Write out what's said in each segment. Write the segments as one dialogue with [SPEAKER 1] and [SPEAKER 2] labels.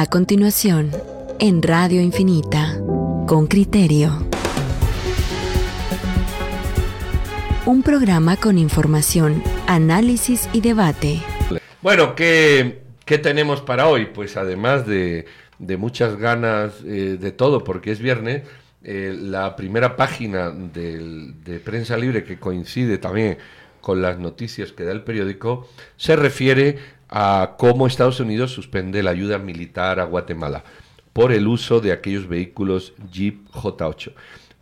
[SPEAKER 1] A continuación, en Radio Infinita, con criterio. Un programa con información, análisis y debate.
[SPEAKER 2] Bueno, ¿qué, qué tenemos para hoy? Pues además de, muchas ganas eh, de todo, porque es viernes, eh, la primera página del- de Prensa Libre, que coincide también con las noticias que da el periódico, se refiere a cómo Estados Unidos suspende la ayuda militar a Guatemala por el uso de aquellos vehículos Jeep J8.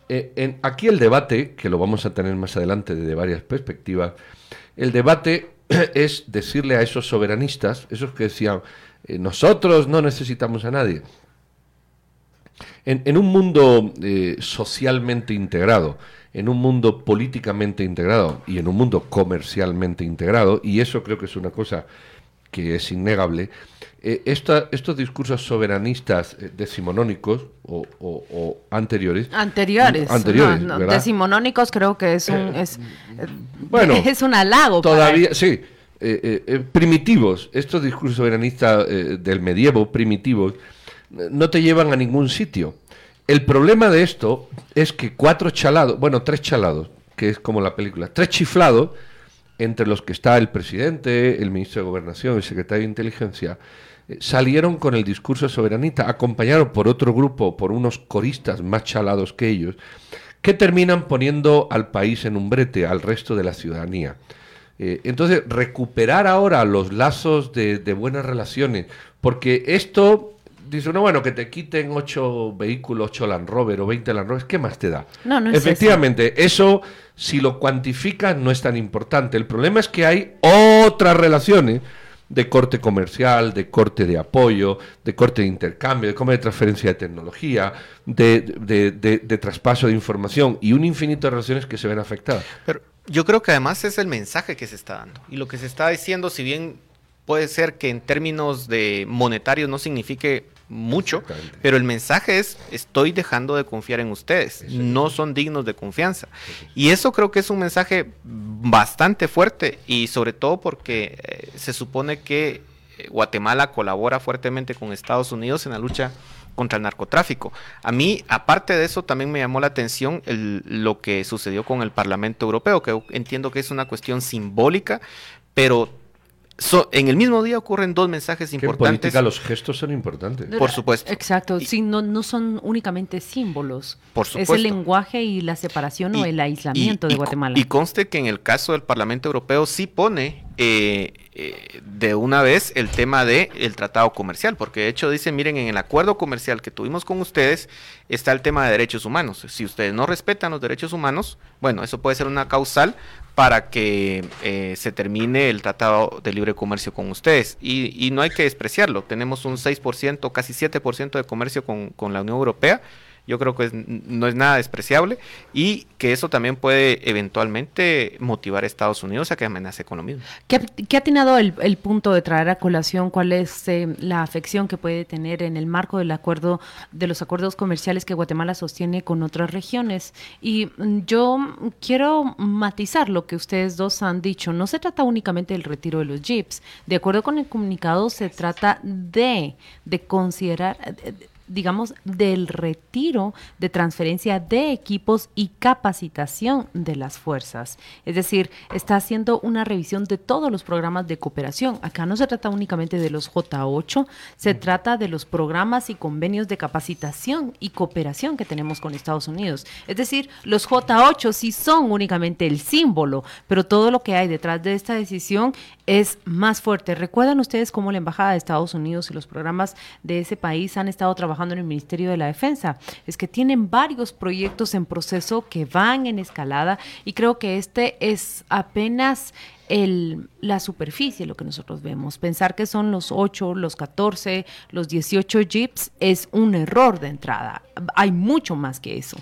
[SPEAKER 2] Eh, en- aquí el debate, que lo vamos a tener más adelante desde varias perspectivas, el debate es decirle a esos soberanistas, esos que decían, eh, nosotros no necesitamos a nadie, en, un mundo eh, socialmente integrado, en un mundo políticamente integrado y en un mundo comercialmente integrado, y eso creo que es una cosa que es innegable, eh, esta- estos discursos soberanistas eh, decimonónicos o, o- o anteriores,
[SPEAKER 3] Anteriores.
[SPEAKER 2] Anteriores,
[SPEAKER 3] no, no,
[SPEAKER 2] ¿verdad?
[SPEAKER 3] Decimonónicos creo que es un, es,
[SPEAKER 2] Bueno,
[SPEAKER 3] es un halago. para
[SPEAKER 2] Todavía, sí. eh, eh, eh, primitivos, estos discursos soberanistas eh, del medievo, primitivos, eh, no te llevan a ningún sitio. El problema de esto es que cuatro chalados, bueno, tres chalados, que es como la película, tres chiflados, entre los que está el presidente, el ministro de Gobernación, el secretario de Inteligencia, eh, salieron con el discurso soberanista, acompañados por otro grupo, por unos coristas más chalados que ellos, que terminan poniendo al país en un brete, al resto de la ciudadanía. Eh, entonces, recuperar ahora los lazos de, de buenas relaciones, porque esto, dice uno, bueno, que te quiten ocho vehículos, ocho Land Rover o 20 Land Rover, ¿qué más te da?
[SPEAKER 3] No, no es
[SPEAKER 2] Efectivamente, eso, si lo cuantificas, no es tan importante. El problema es que hay otras relaciones de corte comercial, de corte de apoyo, de corte de intercambio, de corte de transferencia de tecnología, de, de- de- de traspaso de información y un infinito de relaciones que se ven afectadas.
[SPEAKER 4] Pero yo creo que además es el mensaje que se está dando. Y lo que se está diciendo, si bien puede ser que en términos de monetarios no signifique mucho, pero el mensaje es estoy dejando de confiar en ustedes, no son dignos de confianza. Y eso creo que es un mensaje bastante fuerte y sobre todo porque eh, se supone que eh, Guatemala colabora fuertemente con Estados Unidos en la lucha contra el narcotráfico. A mí, aparte de eso, también me llamó la atención el- lo que sucedió con el Parlamento Europeo, que entiendo que es una cuestión simbólica, pero so- en el mismo día ocurren dos mensajes
[SPEAKER 2] Que en
[SPEAKER 4] importantes.
[SPEAKER 2] política los gestos son importantes.
[SPEAKER 4] Por supuesto.
[SPEAKER 3] Exacto,
[SPEAKER 4] Y-
[SPEAKER 3] sí, no, no son únicamente símbolos.
[SPEAKER 4] Por
[SPEAKER 3] Es
[SPEAKER 4] supuesto.
[SPEAKER 3] el lenguaje y la separación o
[SPEAKER 4] Y-
[SPEAKER 3] el aislamiento
[SPEAKER 4] y-
[SPEAKER 3] de Guatemala.
[SPEAKER 4] Y conste que en el caso del Parlamento Europeo sí pone eh, eh, de una vez el tema de el tratado comercial, porque de hecho dice, miren, en el acuerdo comercial que tuvimos con ustedes está el tema de derechos humanos. Si ustedes no respetan los derechos humanos, bueno, eso puede ser una causal para que eh, se termine el tratado de libre comercio con ustedes. Y, y no hay que despreciarlo. Tenemos un 6%, casi 7% de comercio con, con la Unión Europea. Yo creo que es- no es nada despreciable y que eso también puede eventualmente motivar a Estados Unidos a que amenace con lo mismo.
[SPEAKER 3] ¿Qué, qué ha atinado el, el punto de traer a colación? ¿Cuál es eh, la afección que puede tener en el marco del acuerdo de los acuerdos comerciales que Guatemala sostiene con otras regiones? Y mm, yo quiero matizar lo que ustedes dos han dicho. No se trata únicamente del retiro de los jeeps. De acuerdo con el comunicado, se trata de, de considerar. eh, digamos, del retiro de transferencia de equipos y capacitación de las fuerzas. Es decir, está haciendo una revisión de todos los programas de cooperación. Acá no se trata únicamente de los J8, se trata de los programas y convenios de capacitación y cooperación que tenemos con Estados Unidos. Es decir, los J8 sí son únicamente el símbolo, pero todo lo que hay detrás de esta decisión es más fuerte. ¿Recuerdan ustedes cómo la Embajada de Estados Unidos y los programas de ese país han estado trabajando en el Ministerio de la Defensa? Es que tienen varios proyectos en proceso que van en escalada y creo que este es apenas el, la superficie, lo que nosotros vemos. Pensar que son los 8, los 14, los 18 jeeps es un error de entrada. Hay mucho más que eso.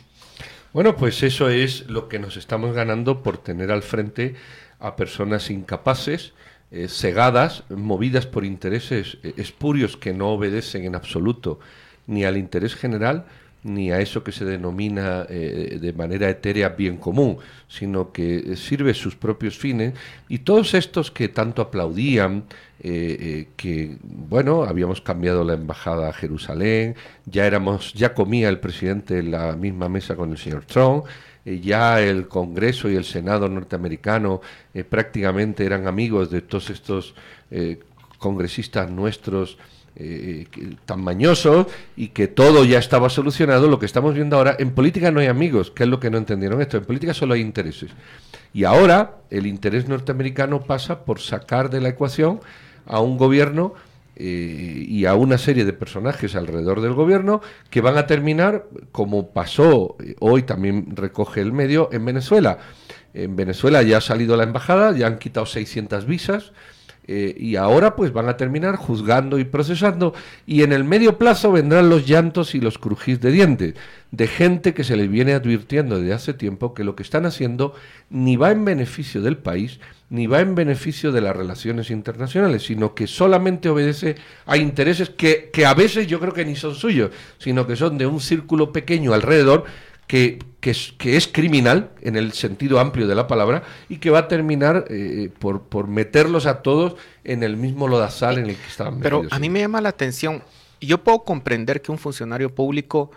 [SPEAKER 2] Bueno, pues eso es lo que nos estamos ganando por tener al frente a personas incapaces, eh, cegadas, movidas por intereses eh, espurios que no obedecen en absoluto ni al interés general, ni a eso que se denomina eh, de manera etérea bien común, sino que sirve sus propios fines. Y todos estos que tanto aplaudían, eh, eh, que bueno, habíamos cambiado la embajada a Jerusalén, ya éramos, ya comía el presidente en la misma mesa con el señor Trump, ya el Congreso y el Senado norteamericano prácticamente eran amigos de todos estos congresistas nuestros eh, tan mañosos y que todo ya estaba solucionado, lo que estamos viendo ahora, en política no hay amigos, que es lo que no entendieron esto, en política solo hay intereses. Y ahora el interés norteamericano pasa por sacar de la ecuación a un gobierno eh, y a una serie de personajes alrededor del gobierno que van a terminar, como pasó eh, hoy también recoge el medio, en Venezuela. En Venezuela ya ha salido la embajada, ya han quitado 600 visas, eh, y ahora pues van a terminar juzgando y procesando y en el medio plazo vendrán los llantos y los crujís de dientes de gente que se les viene advirtiendo desde hace tiempo que lo que están haciendo ni va en beneficio del país ni va en beneficio de las relaciones internacionales, sino que solamente obedece a intereses que, que a veces yo creo que ni son suyos, sino que son de un círculo pequeño alrededor que, que, es, que, es, criminal en el sentido amplio de la palabra y que va a terminar eh, por, por, meterlos a todos en el mismo lodazal en el que estaban
[SPEAKER 4] Pero a mí me llama la atención, yo puedo comprender que un funcionario público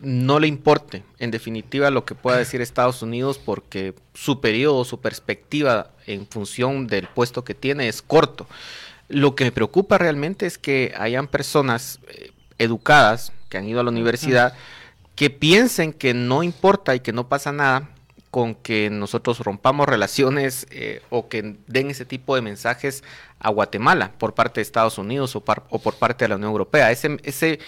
[SPEAKER 4] no le importe, en definitiva, lo que pueda decir Estados Unidos, porque su periodo, su perspectiva en función del puesto que tiene es corto. Lo que me preocupa realmente es que hayan personas eh, educadas que han ido a la universidad que piensen que no importa y que no pasa nada con que nosotros rompamos relaciones eh, o que den ese tipo de mensajes a Guatemala por parte de Estados Unidos o, o por parte de la Unión Europea. Ese, ese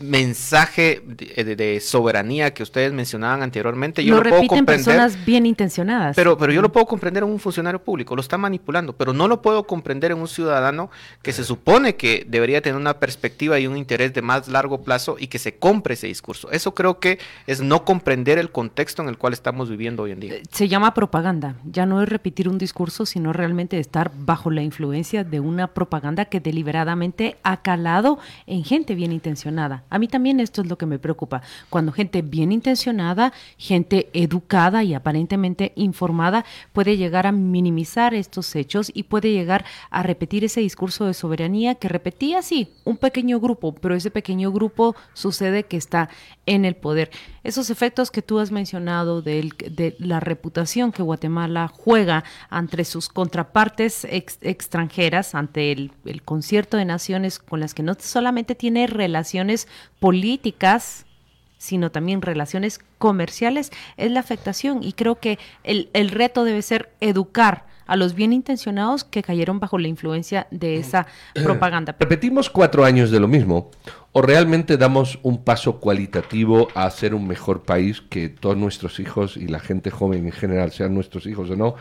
[SPEAKER 4] mensaje de, soberanía que ustedes mencionaban anteriormente,
[SPEAKER 3] yo lo, lo puedo comprender. personas bien intencionadas.
[SPEAKER 4] Pero, pero yo lo puedo comprender en un funcionario público, lo está manipulando, pero no lo puedo comprender en un ciudadano que se supone que debería tener una perspectiva y un interés de más largo plazo y que se compre ese discurso. Eso creo que es no comprender el contexto en el cual estamos viviendo hoy en día.
[SPEAKER 3] Se llama propaganda, ya no es repetir un discurso, sino realmente estar bajo la influencia de una propaganda que deliberadamente ha calado en gente bien intencionada. A mí también esto es lo que me preocupa, cuando gente bien intencionada, gente educada y aparentemente informada puede llegar a minimizar estos hechos y puede llegar a repetir ese discurso de soberanía que repetía, sí, un pequeño grupo, pero ese pequeño grupo sucede que está en el poder. Esos efectos que tú has mencionado de, la reputación que Guatemala juega entre sus contrapartes extranjeras, ante el, el concierto de naciones con las que no solamente tiene relaciones políticas, sino también relaciones comerciales, es la afectación. Y creo que el, el reto debe ser educar a los bien intencionados que cayeron bajo la influencia de esa propaganda.
[SPEAKER 2] ¿Repetimos cuatro años de lo mismo? ¿O realmente damos un paso cualitativo a hacer un mejor país que todos nuestros hijos y la gente joven en general, sean nuestros hijos o no,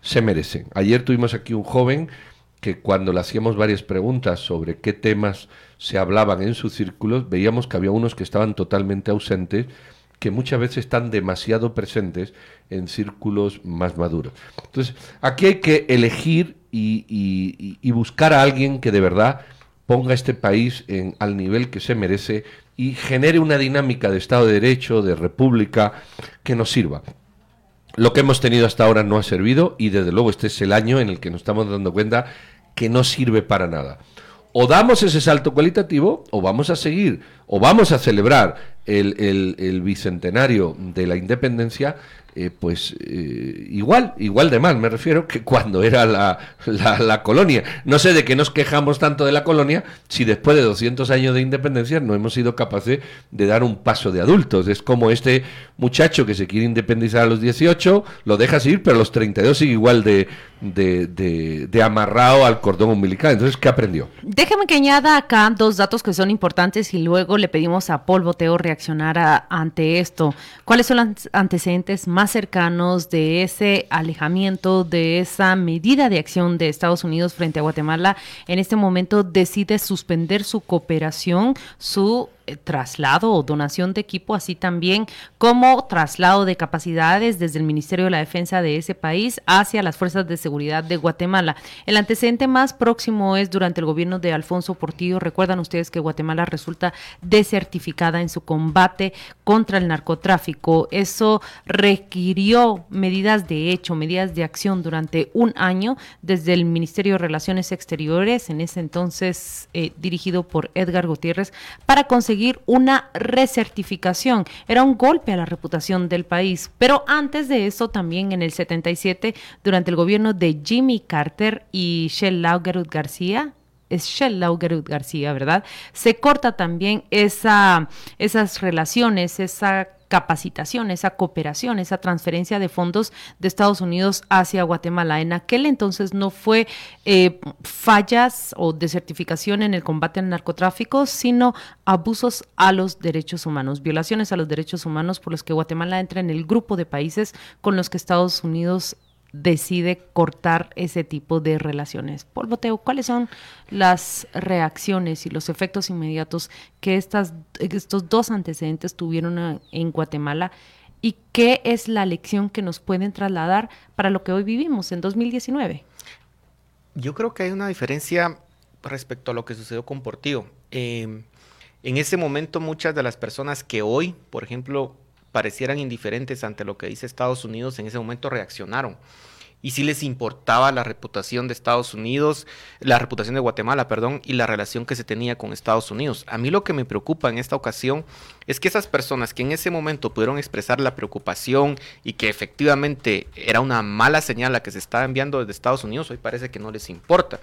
[SPEAKER 2] se merecen? Ayer tuvimos aquí un joven que cuando le hacíamos varias preguntas sobre qué temas se hablaban en sus círculos, veíamos que había unos que estaban totalmente ausentes, que muchas veces están demasiado presentes en círculos más maduros. Entonces, aquí hay que elegir y, buscar a alguien que de verdad ponga este país en, al nivel que se merece y genere una dinámica de Estado de Derecho, de República, que nos sirva. Lo que hemos tenido hasta ahora no ha servido y desde luego este es el año en el que nos estamos dando cuenta que no sirve para nada. O damos ese salto cualitativo o vamos a seguir o vamos a celebrar el, el bicentenario de la independencia eh, pues eh, igual, igual de mal, me refiero, que cuando era la, la, colonia. No sé de qué nos quejamos tanto de la colonia si después de 200 años de independencia no hemos sido capaces de dar un paso de adultos. Es como este muchacho que se quiere independizar a los 18, lo dejas ir, pero a los 32 sigue igual de, de, de, amarrado al cordón umbilical. Entonces, ¿qué aprendió?
[SPEAKER 3] Déjeme que añada acá dos datos que son importantes y luego le pedimos a Paul Boteo reaccionar ante esto. ¿Cuáles son los antecedentes más cercanos de ese alejamiento, de esa medida de acción de Estados Unidos frente a Guatemala, en este momento decide suspender su cooperación, su traslado o donación de equipo, así también como traslado de capacidades desde el Ministerio de la Defensa de ese país hacia las fuerzas de seguridad de Guatemala. El antecedente más próximo es durante el gobierno de Alfonso Portillo. Recuerdan ustedes que Guatemala resulta desertificada en su combate contra el narcotráfico. Eso requirió medidas de hecho, medidas de acción durante un año desde el Ministerio de Relaciones Exteriores, en ese entonces eh, dirigido por Edgar Gutiérrez, para conseguir una recertificación. Era un golpe a la reputación del país. Pero antes de eso, también en el 77, durante el gobierno de Jimmy Carter y Shell Laugerud García, es Shell Laugerud García, ¿verdad? Se corta también esa, esas relaciones, esa capacitación, esa cooperación, esa transferencia de fondos de Estados Unidos hacia Guatemala. En aquel entonces no fue eh, fallas o desertificación en el combate al narcotráfico, sino abusos a los derechos humanos, violaciones a los derechos humanos por los que Guatemala entra en el grupo de países con los que Estados Unidos decide cortar ese tipo de relaciones. Paul Boteo, ¿cuáles son las reacciones y los efectos inmediatos que estas, estos dos antecedentes tuvieron en Guatemala y qué es la lección que nos pueden trasladar para lo que hoy vivimos en 2019?
[SPEAKER 4] Yo creo que hay una diferencia respecto a lo que sucedió con Portillo. Em, en ese momento muchas de las personas que hoy, por ejemplo, parecieran indiferentes ante lo que dice Estados Unidos, en ese momento reaccionaron y si les importaba la reputación de Estados Unidos, la reputación de Guatemala, perdón, y la relación que se tenía con Estados Unidos. A mí lo que me preocupa en esta ocasión es que esas personas que en ese momento pudieron expresar la preocupación y que efectivamente era una mala señal la que se estaba enviando desde Estados Unidos, hoy parece que no les importa.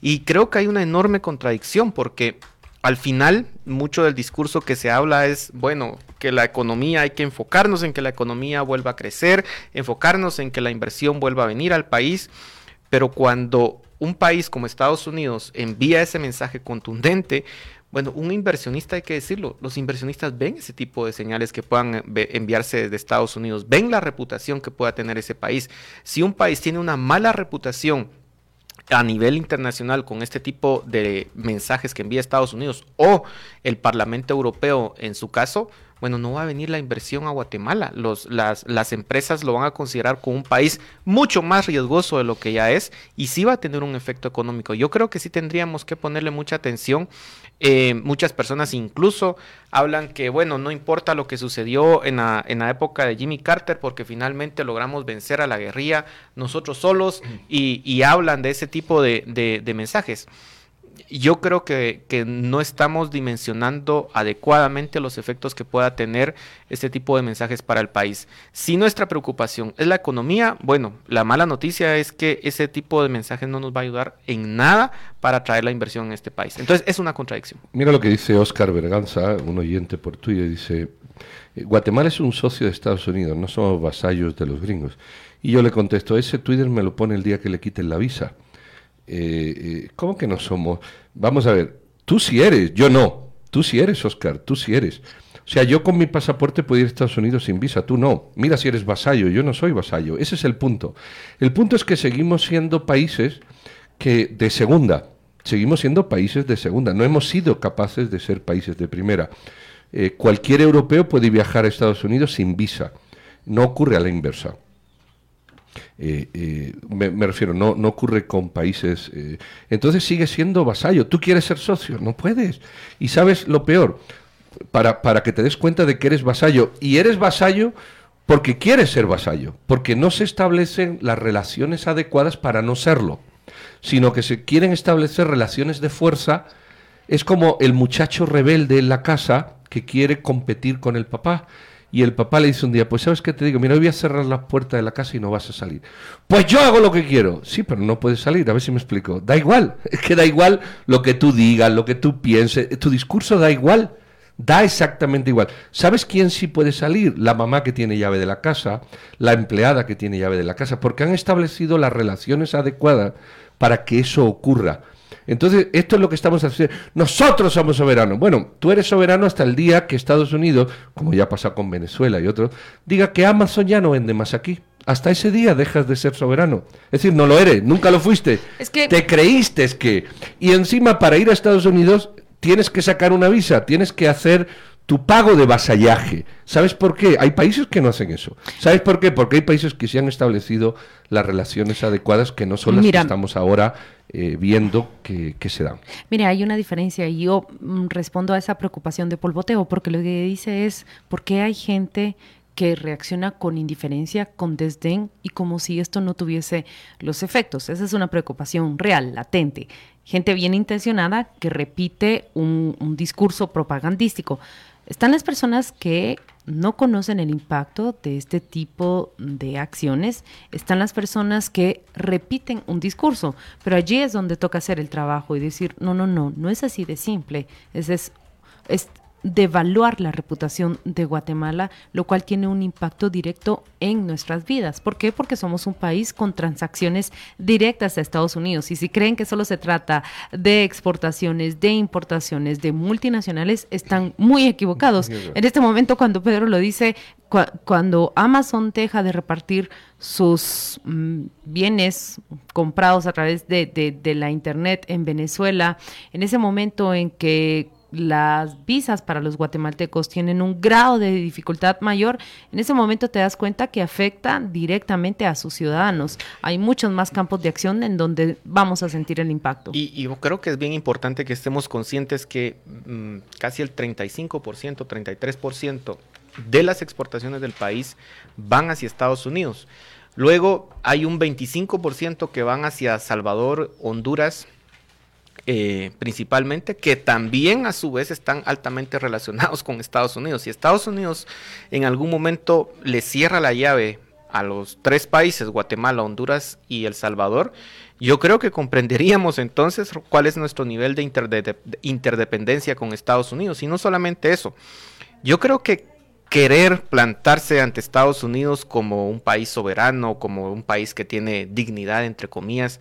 [SPEAKER 4] Y creo que hay una enorme contradicción porque al final mucho del discurso que se habla es, bueno, que la economía hay que enfocarnos en que la economía vuelva a crecer, enfocarnos en que la inversión vuelva a venir al país, pero cuando un país como Estados Unidos envía ese mensaje contundente, bueno, un inversionista hay que decirlo, los inversionistas ven ese tipo de señales que puedan enviarse desde Estados Unidos, ven la reputación que pueda tener ese país. Si un país tiene una mala reputación a nivel internacional con este tipo de mensajes que envía Estados Unidos o el Parlamento Europeo en su caso, bueno, no va a venir la inversión a Guatemala. Los, las, las, empresas lo van a considerar como un país mucho más riesgoso de lo que ya es y sí va a tener un efecto económico. Yo creo que sí tendríamos que ponerle mucha atención. Eh, muchas personas incluso hablan que, bueno, no importa lo que sucedió en la, en la época de Jimmy Carter porque finalmente logramos vencer a la guerrilla nosotros solos y, y hablan de ese tipo de, de, de mensajes yo creo que, no estamos dimensionando adecuadamente los efectos que pueda tener este tipo de mensajes para el país. Si nuestra preocupación es la economía, bueno, la mala noticia es que ese tipo de mensajes no nos va a ayudar en nada para traer la inversión en este país. Entonces es una contradicción.
[SPEAKER 2] Mira lo que dice Oscar Berganza, un oyente por Twitter, dice, eh, Guatemala es un socio de Estados Unidos, no somos vasallos de los gringos. Y yo le contesto, ese Twitter me lo pone el día que le quiten la visa. Eh, eh, ¿cómo que no somos? Vamos a ver, tú sí eres, yo no. Tú sí eres, Oscar, tú sí eres. O sea, yo con mi pasaporte puedo ir a Estados Unidos sin visa, tú no. Mira si eres vasallo, yo no soy vasallo. Ese es el punto. El punto es que seguimos siendo países que de segunda, seguimos siendo países de segunda. No hemos sido capaces de ser países de primera. Eh, cualquier europeo puede viajar a Estados Unidos sin visa. No ocurre a la inversa. Eh, eh, me, refiero, no, no ocurre con países. Eh, entonces sigue siendo vasallo. Tú quieres ser socio, no puedes. Y sabes lo peor, para, para que te des cuenta de que eres vasallo. Y eres vasallo porque quieres ser vasallo, porque no se establecen las relaciones adecuadas para no serlo, sino que se quieren establecer relaciones de fuerza. Es como el muchacho rebelde en la casa que quiere competir con el papá y el papá le dice un día, pues sabes qué te digo, mira, voy a cerrar la puerta de la casa y no vas a salir. Pues yo hago lo que quiero. Sí, pero no puedes salir, a ver si me explico. Da igual, es que da igual lo que tú digas, lo que tú pienses, tu discurso da igual. Da exactamente igual. ¿Sabes quién sí puede salir? La mamá que tiene llave de la casa, la empleada que tiene llave de la casa, porque han establecido las relaciones adecuadas para que eso ocurra. Entonces, esto es lo que estamos haciendo. Nosotros somos soberanos. Bueno, tú eres soberano hasta el día que Estados Unidos, como ya pasa con Venezuela y otros, diga que Amazon ya no vende más aquí. Hasta ese día dejas de ser soberano. Es decir, no lo eres, nunca lo fuiste. Es que... Te creíste que... Y encima, para ir a Estados Unidos, tienes que sacar una visa, tienes que hacer tu pago de vasallaje. ¿Sabes por qué? Hay países que no hacen eso. ¿Sabes por qué? Porque hay países que se han establecido las relaciones adecuadas que no son las que estamos ahora eh, viendo que, se dan.
[SPEAKER 3] Mira, hay una diferencia y yo mm, respondo a esa preocupación de polvoteo porque lo que dice es por qué hay gente que reacciona con indiferencia, con desdén y como si esto no tuviese los efectos. Esa es una preocupación real, latente. Gente bien intencionada que repite un, un discurso propagandístico. Están las personas que no conocen el impacto de este tipo de acciones. Están las personas que repiten un discurso, pero allí es donde toca hacer el trabajo y decir, no, no, no, no es así de simple. Es, es, es devaluar la reputación de Guatemala, lo cual tiene un impacto directo en nuestras vidas. ¿Por qué? Porque somos un país con transacciones directas a Estados Unidos. Y si creen que solo se trata de exportaciones, de importaciones, de multinacionales, están muy equivocados. En este momento, cuando Pedro lo dice, cuando Amazon deja de repartir sus mm, bienes comprados a través de, de la Internet en Venezuela, en ese momento en que las visas para los guatemaltecos tienen un grado de dificultad mayor, en ese momento te das cuenta que afecta directamente a sus ciudadanos. Hay muchos más campos de acción en donde vamos a sentir el impacto.
[SPEAKER 4] Y, yo creo que es bien importante que estemos conscientes que mm, casi el 35%, 33% de las exportaciones del país van hacia Estados Unidos. Luego hay un 25% que van hacia Salvador, Honduras, eh, principalmente, que también a su vez están altamente relacionados con Estados Unidos. Si Estados Unidos en algún momento le cierra la llave a los tres países, Guatemala, Honduras y El Salvador, yo creo que comprenderíamos entonces cuál es nuestro nivel de, interdependencia con Estados Unidos. Y no solamente eso, yo creo que querer plantarse ante Estados Unidos como un país soberano, como un país que tiene dignidad, entre comillas,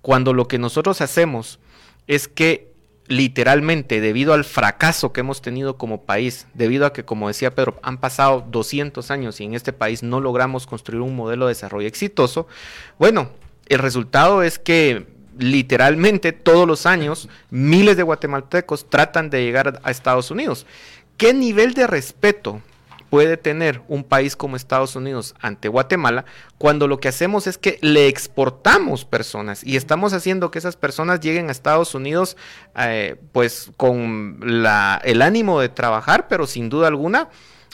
[SPEAKER 4] cuando lo que nosotros hacemos es que literalmente debido al fracaso que hemos tenido como país, debido a que, como decía Pedro, han pasado 200 años y en este país no logramos construir un modelo de desarrollo exitoso, bueno, el resultado es que literalmente todos los años miles de guatemaltecos tratan de llegar a Estados Unidos. ¿Qué nivel de respeto puede tener un país como Estados Unidos ante Guatemala cuando lo que hacemos es que le exportamos personas y estamos haciendo que esas personas lleguen a Estados Unidos eh, pues con el ánimo de trabajar, pero sin duda alguna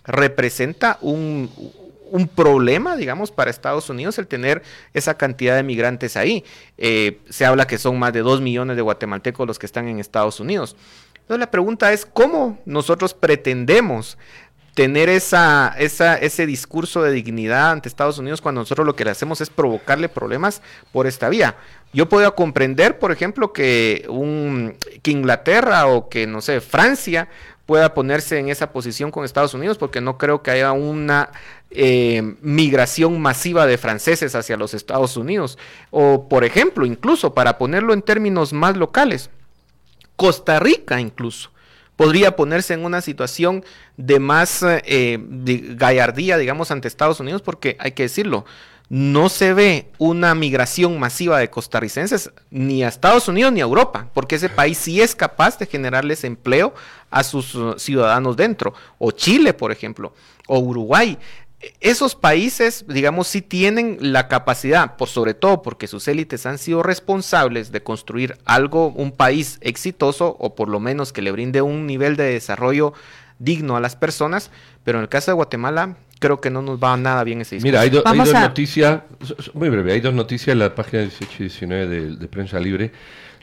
[SPEAKER 4] representa un, un problema, digamos, para Estados Unidos el tener esa cantidad de migrantes ahí. Eh, se habla que son más de dos millones de guatemaltecos los que están en Estados Unidos. Entonces la pregunta es, ¿cómo nosotros pretendemos tener esa, esa, ese discurso de dignidad ante Estados Unidos cuando nosotros lo que le hacemos es provocarle problemas por esta vía. Yo puedo comprender, por ejemplo, que, un, que Inglaterra o que, no sé, Francia pueda ponerse en esa posición con Estados Unidos, porque no creo que haya una eh, migración masiva de franceses hacia los Estados Unidos. O, por ejemplo, incluso para ponerlo en términos más locales, Costa Rica incluso podría ponerse en una situación de más eh, gallardía, digamos, ante Estados Unidos, porque hay que decirlo, no se ve una migración masiva de costarricenses ni a Estados Unidos ni a Europa, porque ese país sí es capaz de generarles empleo a sus uh, ciudadanos dentro, o Chile, por ejemplo, o Uruguay esos países, digamos, sí tienen la capacidad, por sobre todo porque sus élites han sido responsables de construir algo, un país exitoso o por lo menos que le brinde un nivel de desarrollo digno a las personas, pero en el caso de Guatemala creo que no nos va nada bien ese
[SPEAKER 2] discurso. Mira, hay, dos noticias, muy breve, hay dos noticias en la página 18 y 19 de, de Prensa Libre.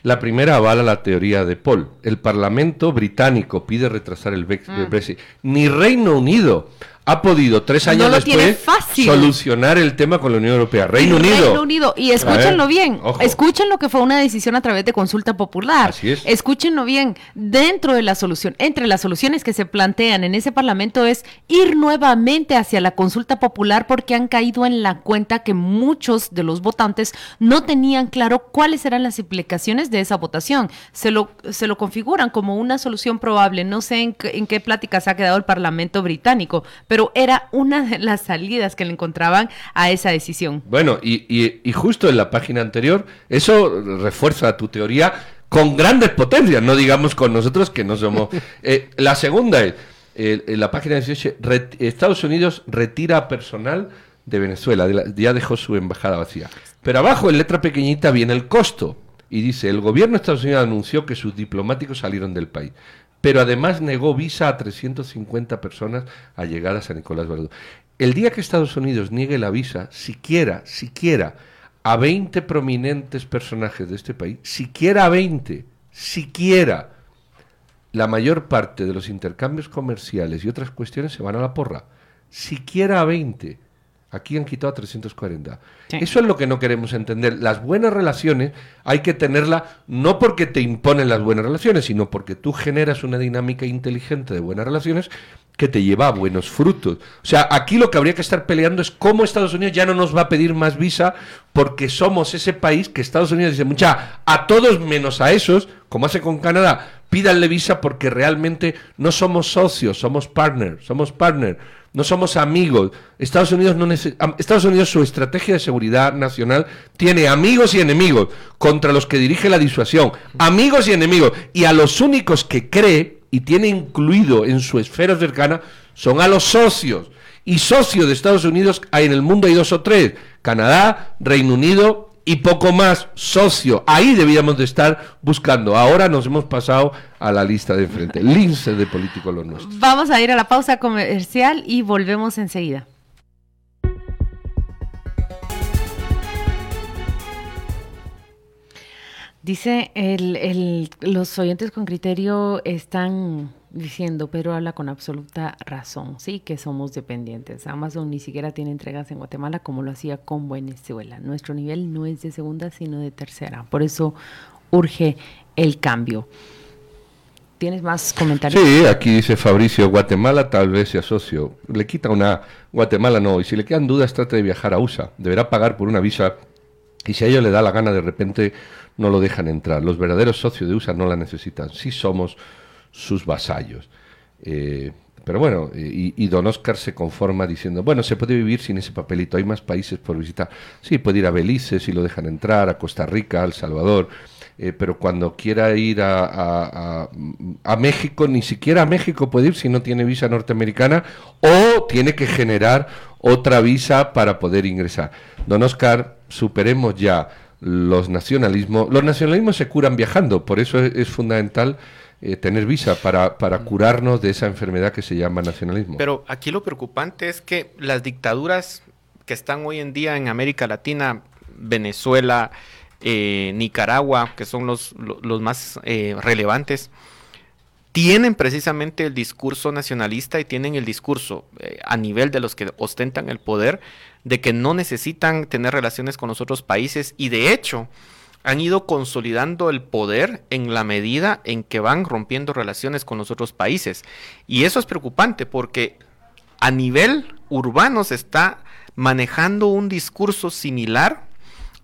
[SPEAKER 2] La primera avala la teoría de Paul. El Parlamento británico pide retrasar el mm. Brexit. Ni Reino Unido ha podido tres años después solucionar el tema con la Unión Europea. Reino Unido.
[SPEAKER 3] Reino Unido. Y escúchenlo bien. Escúchenlo que fue una decisión a través de consulta popular.
[SPEAKER 2] Así es.
[SPEAKER 3] Escúchenlo bien. Dentro de la solución, entre las soluciones que se plantean en ese Parlamento es ir nuevamente hacia la consulta popular porque han caído en la cuenta que muchos de los votantes no tenían claro cuáles eran las implicaciones de esa votación. Se lo, se lo configuran como una solución probable. No sé en, en qué plática se ha quedado el Parlamento británico, pero era una de las salidas que le encontraban a esa decisión.
[SPEAKER 2] Bueno, y, y, justo en la página anterior, eso refuerza tu teoría con grandes potencias, no digamos con nosotros que no somos. Eh, la segunda es, eh, en la página 18, Estados Unidos retira personal de Venezuela, ya dejó su embajada vacía. Pero abajo, en letra pequeñita, viene el costo. Y dice, el gobierno de Estados Unidos anunció que sus diplomáticos salieron del país pero además negó visa a 350 personas allegadas a Nicolás Maduro. El día que Estados Unidos niegue la visa, siquiera, siquiera a 20 prominentes personajes de este país, siquiera a 20, siquiera, la mayor parte de los intercambios comerciales y otras cuestiones se van a la porra. Siquiera a 20. Aquí han quitado a 340. Eso es lo que no queremos entender. Las buenas relaciones hay que tenerlas no porque te imponen las buenas relaciones, sino porque tú generas una dinámica inteligente de buenas relaciones que te lleva a buenos frutos. O sea, aquí lo que habría que estar peleando es cómo Estados Unidos ya no nos va a pedir más visa porque somos ese país que Estados Unidos dice, mucha, a todos menos a esos, como hace con Canadá, pídanle visa porque realmente no somos socios, somos partners, somos partners no somos amigos. Estados Unidos, no Estados Unidos, su estrategia de seguridad nacional tiene amigos y enemigos contra los que dirige la disuasión. Amigos y enemigos. Y a los únicos que cree y tiene incluido en su esfera cercana son a los socios. Y socios de Estados Unidos hay en el mundo hay dos o tres. Canadá, Reino Unido y poco más socio. Ahí debíamos de estar buscando. Ahora nos hemos pasado a la lista de enfrente. Lince de político lo nuestro.
[SPEAKER 3] Vamos a ir a la pausa comercial y volvemos enseguida. Dice, el, los oyentes con criterio están diciendo, pero habla con absoluta razón, sí, que somos dependientes. Amazon ni siquiera tiene entregas en Guatemala como lo hacía con Venezuela. Nuestro nivel no es de segunda, sino de tercera. Por eso urge el cambio. ¿Tienes más comentarios?
[SPEAKER 2] Sí, aquí dice Fabricio, Guatemala tal vez sea socio. Le quita una, Guatemala no, y si le quedan dudas trate de viajar a USA. Deberá pagar por una visa y si a ellos le da la gana de repente no lo dejan entrar. Los verdaderos socios de USA no la necesitan. Sí somos sus vasallos. Eh, pero bueno, y, don Oscar se conforma diciendo, bueno, se puede vivir sin ese papelito, hay más países por visitar. Sí, puede ir a Belice si lo dejan entrar, a Costa Rica, a El Salvador, eh, pero cuando quiera ir a, a, México, ni siquiera a México puede ir si no tiene visa norteamericana o tiene que generar otra visa para poder ingresar. Don Oscar, superemos ya los nacionalismos. Los nacionalismos se curan viajando, por eso es fundamental eh, tener visa para, para curarnos de esa enfermedad que se llama nacionalismo.
[SPEAKER 4] Pero aquí lo preocupante es que las dictaduras que están hoy en día en América Latina, Venezuela, eh, Nicaragua, que son los, los más eh, relevantes, tienen precisamente el discurso nacionalista y tienen el discurso a nivel de los que ostentan el poder de que no necesitan tener relaciones con los otros países y de hecho han ido consolidando el poder en la medida en que van rompiendo relaciones con los otros países. Y eso es preocupante porque a nivel urbano se está manejando un discurso similar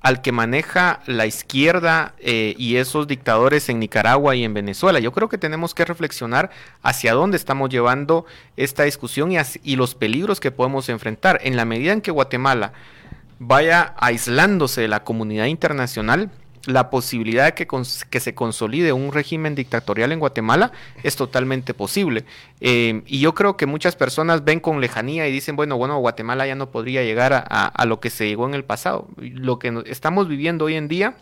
[SPEAKER 4] al que maneja la izquierda eh, y esos dictadores en Nicaragua y en Venezuela. Yo creo que tenemos que reflexionar hacia dónde estamos llevando esta discusión y, y los peligros que podemos enfrentar. En la medida en que Guatemala vaya aislándose de la comunidad internacional, la posibilidad de que, que, se consolide un régimen dictatorial en Guatemala es totalmente posible. Eh, y yo creo que muchas personas ven con lejanía y dicen, bueno, bueno, Guatemala ya no podría llegar a, lo que se llegó en el pasado. Lo que estamos viviendo hoy en día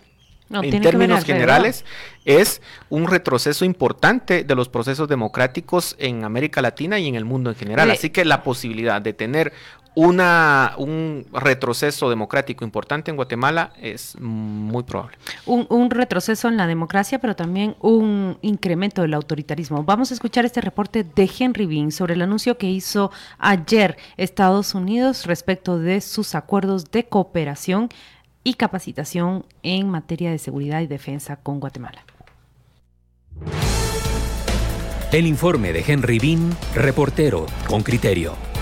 [SPEAKER 4] en términos generales, es un retroceso importante de los procesos democráticos en América Latina y en el mundo en general. Así que la posibilidad de tener una, un retroceso democrático importante en Guatemala es muy probable.
[SPEAKER 3] Un, retroceso en la democracia, pero también un incremento del autoritarismo. Vamos a escuchar este reporte de Henry Bean sobre el anuncio que hizo ayer Estados Unidos respecto de sus acuerdos de cooperación y capacitación en materia de seguridad y defensa con Guatemala.
[SPEAKER 5] El informe de Henry Bean, reportero con criterio.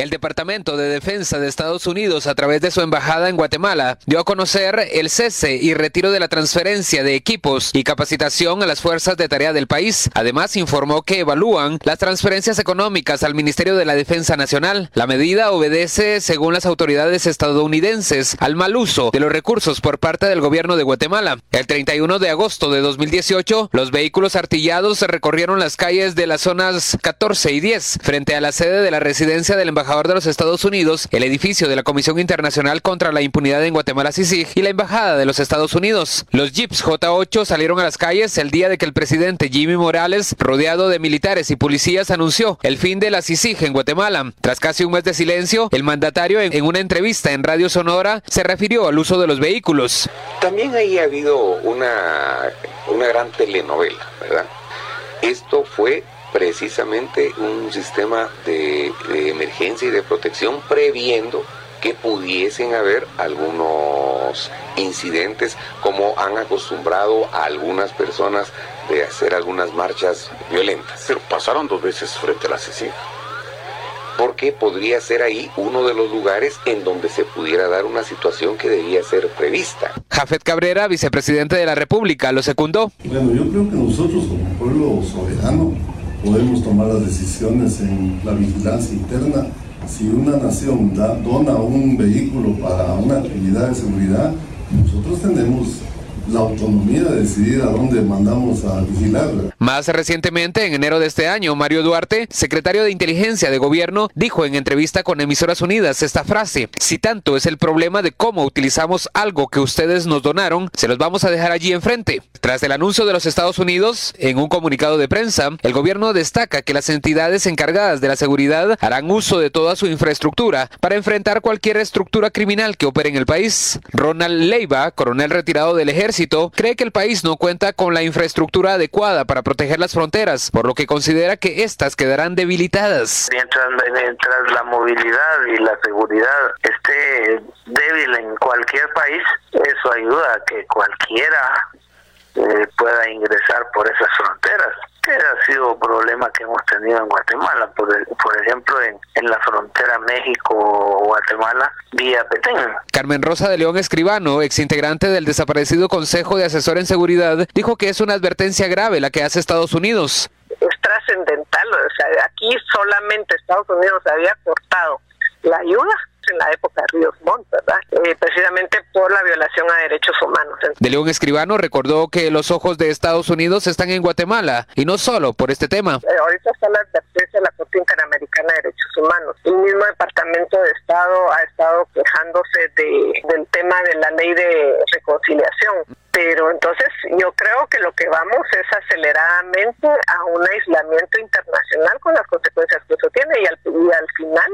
[SPEAKER 6] El Departamento de Defensa de Estados Unidos, a través de su embajada en Guatemala, dio a conocer el cese y retiro de la transferencia de equipos y capacitación a las fuerzas de tarea del país. Además, informó que evalúan las transferencias económicas al Ministerio de la Defensa Nacional. La medida obedece, según las autoridades estadounidenses, al mal uso de los recursos por parte del gobierno de Guatemala. El 31 de agosto de 2018, los vehículos artillados recorrieron las calles de las zonas 14 y 10 frente a la sede de la residencia del embajador de los Estados Unidos, el edificio de la Comisión Internacional contra la Impunidad en Guatemala CICIG y la embajada de los Estados Unidos. Los jeeps J8 salieron a las calles el día de que el presidente Jimmy Morales, rodeado de militares y policías, anunció el fin de la CICIG en Guatemala. Tras casi un mes de silencio, el mandatario en una entrevista en Radio Sonora se refirió al uso de los vehículos.
[SPEAKER 7] También ahí ha habido una, una gran telenovela, ¿verdad? Esto fue precisamente un sistema de, de, emergencia y de protección previendo que pudiesen haber algunos incidentes como han acostumbrado a algunas personas de hacer algunas marchas violentas.
[SPEAKER 8] Pero pasaron dos veces frente a la CICIG
[SPEAKER 7] porque podría ser ahí uno de los lugares en donde se pudiera dar una situación que debía ser prevista.
[SPEAKER 6] Jafet Cabrera, vicepresidente de la República, lo secundó.
[SPEAKER 9] Bueno, yo creo que nosotros como pueblo soberano podemos tomar las decisiones en la vigilancia interna. Si una nación da, dona un vehículo para una actividad de seguridad, nosotros tenemos la autonomía de decidir a dónde mandamos a vigilar.
[SPEAKER 6] Más recientemente, en enero de este año, Mario Duarte, secretario de Inteligencia de Gobierno, dijo en entrevista con Emisoras Unidas esta frase, si tanto es el problema de cómo utilizamos algo que ustedes nos donaron, se los vamos a dejar allí enfrente. Tras el anuncio de los Estados Unidos, en un comunicado de prensa, el gobierno destaca que las entidades encargadas de la seguridad harán uso de toda su infraestructura para enfrentar cualquier estructura criminal que opere en el país. Ronald Leiva, coronel retirado del ejército, cree que el país no cuenta con la infraestructura adecuada para proteger las fronteras, por lo que considera que éstas quedarán debilitadas.
[SPEAKER 10] Mientras, mientras la movilidad y la seguridad esté débil en cualquier país, eso ayuda a que cualquiera eh, pueda ingresar por esas fronteras que ha sido problema que hemos tenido en Guatemala, por, el, por ejemplo en, en, la frontera México-Guatemala vía Petén.
[SPEAKER 6] Carmen Rosa de León Escribano, exintegrante del desaparecido Consejo de Asesor en Seguridad, dijo que es una advertencia grave la que hace Estados Unidos.
[SPEAKER 10] Es trascendental, o sea, aquí solamente Estados Unidos había cortado la ayuda en la época de Ríos Montt, ¿verdad? Eh, precisamente por la violación a derechos humanos.
[SPEAKER 6] De León Escribano recordó que los ojos de Estados Unidos están en Guatemala y no solo por este tema.
[SPEAKER 10] Eh, ahorita está la advertencia de la Corte Interamericana de Derechos Humanos. El mismo Departamento de Estado ha estado quejándose de, del tema de la ley de reconciliación. Pero entonces yo creo que lo que vamos es aceleradamente a un aislamiento internacional con las consecuencias que eso tiene y al, y al final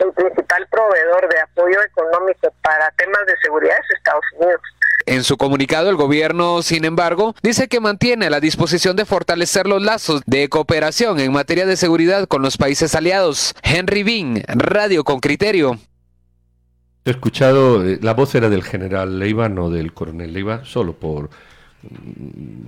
[SPEAKER 10] el principal proveedor de apoyo económico para temas de seguridad es Estados Unidos.
[SPEAKER 6] En su comunicado, el gobierno, sin embargo, dice que mantiene la disposición de fortalecer los lazos de cooperación en materia de seguridad con los países aliados. Henry Bean, Radio con Criterio.
[SPEAKER 2] He escuchado, la voz era del general Leiva, no del coronel Leiva, solo por,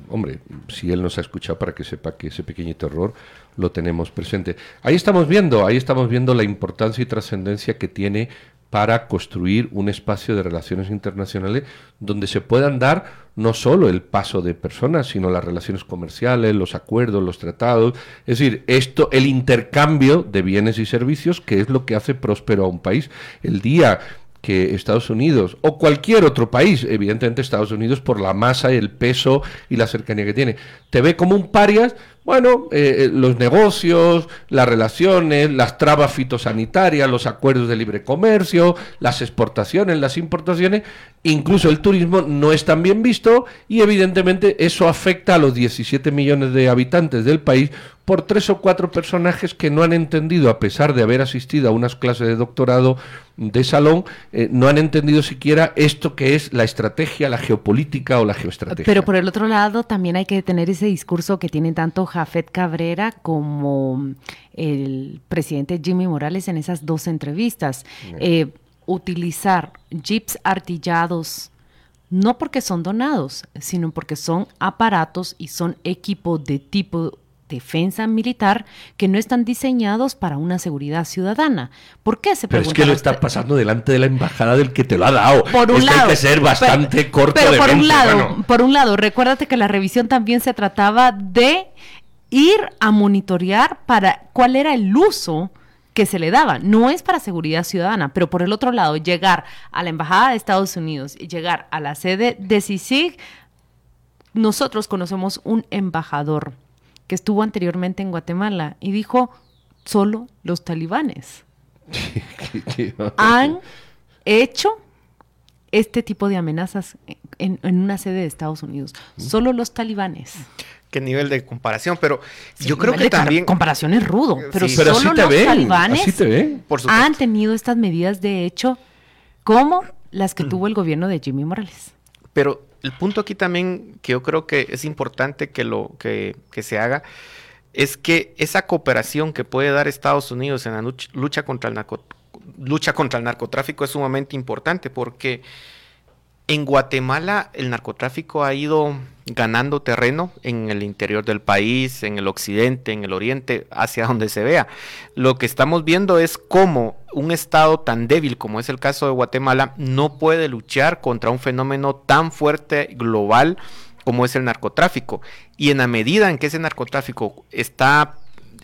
[SPEAKER 2] hombre, si él nos ha escuchado para que sepa que ese pequeñito error lo tenemos presente. Ahí estamos viendo, ahí estamos viendo la importancia y trascendencia que tiene para construir un espacio de relaciones internacionales donde se puedan dar no solo el paso de personas, sino las relaciones comerciales, los acuerdos, los tratados, es decir, esto el intercambio de bienes y servicios que es lo que hace próspero a un país. El día que Estados Unidos o cualquier otro país, evidentemente Estados Unidos por la masa, el peso y la cercanía que tiene, te ve como un parias, bueno, eh, los negocios, las relaciones, las trabas fitosanitarias, los acuerdos de libre comercio, las exportaciones, las importaciones, incluso el turismo no es tan bien visto y evidentemente eso afecta a los 17 millones de habitantes del país por tres o cuatro personajes que no han entendido, a pesar de haber asistido a unas clases de doctorado de salón, eh, no han entendido siquiera esto que es la estrategia, la geopolítica o la geoestrategia.
[SPEAKER 3] Pero por el otro lado, también hay que tener ese discurso que tienen tanto Jafet Cabrera como el presidente Jimmy Morales en esas dos entrevistas. Eh, utilizar jeeps artillados no porque son donados, sino porque son aparatos y son equipo de tipo defensa militar que no están diseñados para una seguridad ciudadana. ¿Por qué se
[SPEAKER 2] Pero es que lo está pasando delante de la embajada del que te lo ha dado.
[SPEAKER 3] Por un lado,
[SPEAKER 2] hay que ser bastante corto
[SPEAKER 3] pero
[SPEAKER 2] de
[SPEAKER 3] por
[SPEAKER 2] mente,
[SPEAKER 3] un lado,
[SPEAKER 2] bueno.
[SPEAKER 3] por un lado, recuérdate que la revisión también se trataba de ir a monitorear para cuál era el uso que se le daba. No es para seguridad ciudadana, pero por el otro lado, llegar a la embajada de Estados Unidos y llegar a la sede de CICIG, nosotros conocemos un embajador que estuvo anteriormente en Guatemala y dijo, solo los talibanes han hecho este tipo de amenazas en, en una sede de Estados Unidos. Solo los talibanes.
[SPEAKER 4] Qué nivel de comparación, pero
[SPEAKER 3] Sí,
[SPEAKER 4] yo creo que también...
[SPEAKER 3] Comparación es rudo, pero
[SPEAKER 4] Sí.
[SPEAKER 2] Pero
[SPEAKER 3] solo
[SPEAKER 2] así te
[SPEAKER 3] los
[SPEAKER 2] ven,
[SPEAKER 3] talibanes
[SPEAKER 2] así te ven.
[SPEAKER 4] Por supuesto.
[SPEAKER 3] han tenido estas medidas de hecho como las que tuvo el gobierno de Jimmy Morales.
[SPEAKER 4] Pero el punto aquí también que yo creo que es importante que lo que, que se haga es que esa cooperación que puede dar Estados Unidos en la luch- lucha contra el narco- lucha contra el narcotráfico es sumamente importante porque en Guatemala el narcotráfico ha ido ganando terreno en el interior del país, en el occidente, en el oriente, hacia donde se vea. Lo que estamos viendo es cómo un estado tan débil como es el caso de Guatemala no puede luchar contra un fenómeno tan fuerte global como es el narcotráfico. Y en la medida en que ese narcotráfico está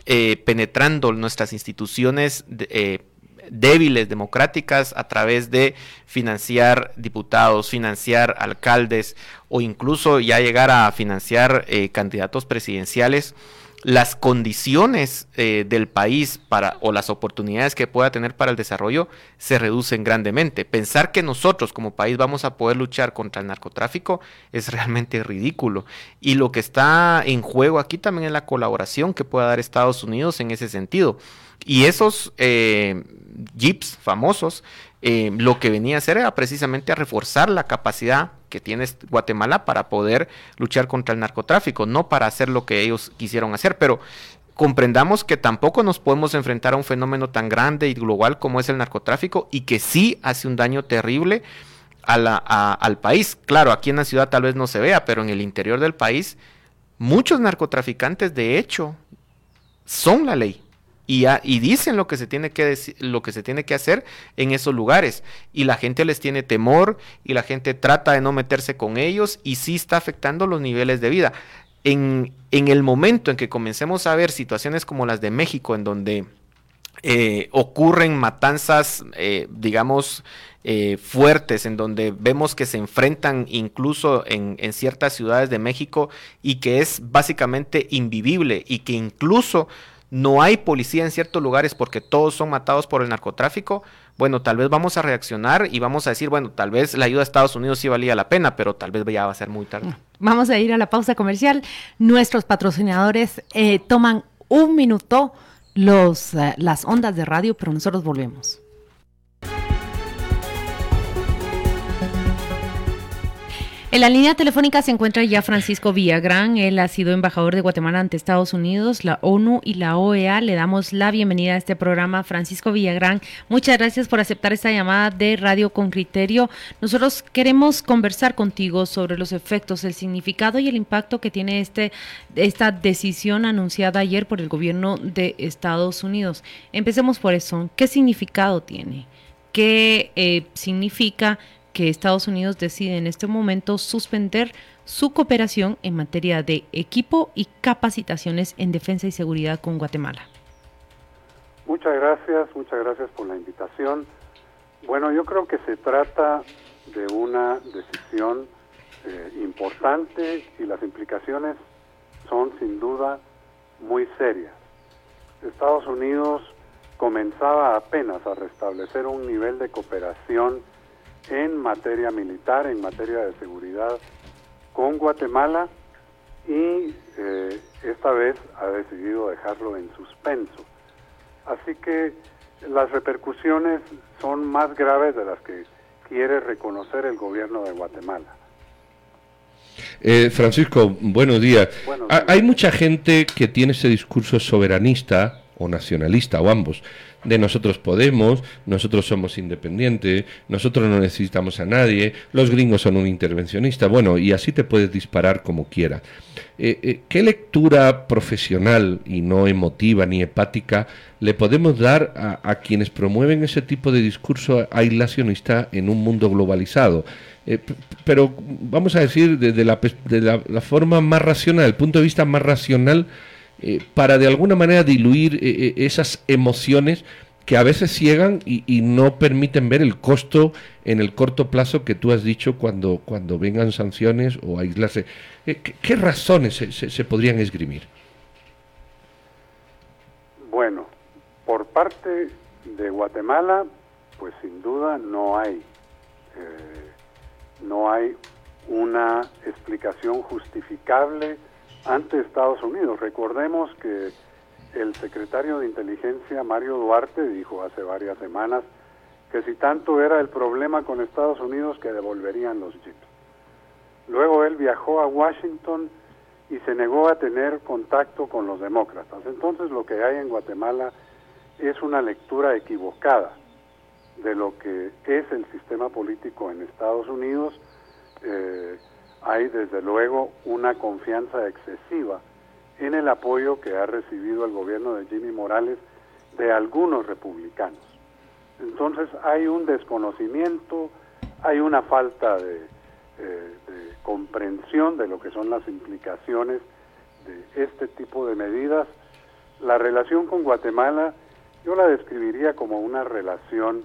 [SPEAKER 4] eh, penetrando nuestras instituciones eh, débiles democráticas a través de financiar diputados, financiar alcaldes o incluso ya llegar a financiar eh, candidatos presidenciales, las condiciones eh, del país para o las oportunidades que pueda tener para el desarrollo se reducen grandemente. Pensar que nosotros como país vamos a poder luchar contra el narcotráfico es realmente ridículo. Y lo que está en juego aquí también es la colaboración que pueda dar Estados Unidos en ese sentido. Y esos eh, jeeps famosos, eh, lo que venía a hacer era precisamente a reforzar la capacidad que tiene est- Guatemala para poder luchar contra el narcotráfico, no para hacer lo que ellos quisieron hacer, pero comprendamos que tampoco nos podemos enfrentar a un fenómeno tan grande y global como es el narcotráfico y que sí hace un daño terrible al país. Claro, aquí en la ciudad tal vez no se vea, pero en el interior del país, muchos narcotraficantes de hecho son la ley y, dicen lo que se tiene que lo que se tiene que hacer en esos lugares y la gente les tiene temor y la gente trata de no meterse con ellos y sí está afectando los niveles de vida. En, en el momento en que comencemos a ver situaciones como las de México, en donde eh, ocurren matanzas, eh, digamos, eh, fuertes, en donde vemos que se enfrentan incluso en ciertas ciudades de México y que es básicamente invivible y que incluso no hay policía en ciertos lugares porque todos son matados por el narcotráfico, bueno, tal vez vamos a reaccionar y vamos a decir, bueno, tal vez la ayuda de Estados Unidos sí valía la pena, pero tal vez ya va a ser muy tarde.
[SPEAKER 3] Vamos a ir a la pausa comercial. Nuestros patrocinadores eh, toman un minuto los, eh, las ondas de radio, pero nosotros volvemos. En la línea telefónica se encuentra ya Francisco Villagrán. Él ha sido embajador de Guatemala ante Estados Unidos, la ONU y la OEA. Le damos la bienvenida a este programa. Francisco Villagrán, muchas gracias por aceptar esta llamada de Radio con Criterio. Nosotros queremos conversar contigo sobre los efectos, el significado y el impacto que tiene este, esta decisión anunciada ayer por el gobierno de Estados Unidos. Empecemos por eso. ¿Qué significado tiene? ¿Qué eh, significa que Estados Unidos decide en este momento suspender su cooperación en materia de equipo y capacitaciones en defensa y seguridad con Guatemala.
[SPEAKER 11] Muchas gracias, muchas gracias por la invitación. Bueno, yo creo que se trata de una decisión eh, importante y las implicaciones son sin duda muy serias. Estados Unidos comenzaba apenas a restablecer un nivel de cooperación en materia militar, en materia de seguridad con Guatemala y eh, esta vez ha decidido dejarlo en suspenso. Así que las repercusiones son más graves de las que quiere reconocer el gobierno de Guatemala.
[SPEAKER 2] Eh, Francisco, buenos días.
[SPEAKER 11] Buenos
[SPEAKER 2] Ha-
[SPEAKER 11] días.
[SPEAKER 2] Hay mucha gente que tiene ese discurso soberanista o nacionalista o ambos, de nosotros podemos, nosotros somos independientes, nosotros no necesitamos a nadie, los gringos son un intervencionista, bueno, y así te puedes disparar como quiera. Eh, eh, ¿Qué lectura profesional y no emotiva ni hepática le podemos dar a, quienes promueven ese tipo de discurso aislacionista en un mundo globalizado? Eh, pero vamos a decir desde la, la, forma más racional, el punto de vista más racional, para de alguna manera diluir esas emociones que a veces ciegan y, no permiten ver el costo en el corto plazo que tú has dicho cuando, cuando vengan sanciones o aislarse. Eh, ¿Qué, razones se, podrían esgrimir?
[SPEAKER 11] Bueno, por parte de Guatemala, pues sin duda no hay, eh, no hay una explicación justificable ante Estados Unidos. Recordemos que el secretario de Inteligencia, Mario Duarte, dijo hace varias semanas que si tanto era el problema con Estados Unidos que devolverían los jeeps. Luego él viajó a Washington y se negó a tener contacto con los demócratas. Entonces lo que hay en Guatemala es una lectura equivocada de lo que es el sistema político en Estados Unidos. Eh, hay desde luego una confianza excesiva en el apoyo que ha recibido el gobierno de Jimmy Morales de algunos republicanos. Entonces hay un desconocimiento, hay una falta de, eh, comprensión de lo que son las implicaciones de este tipo de medidas. La relación con Guatemala yo la describiría como una relación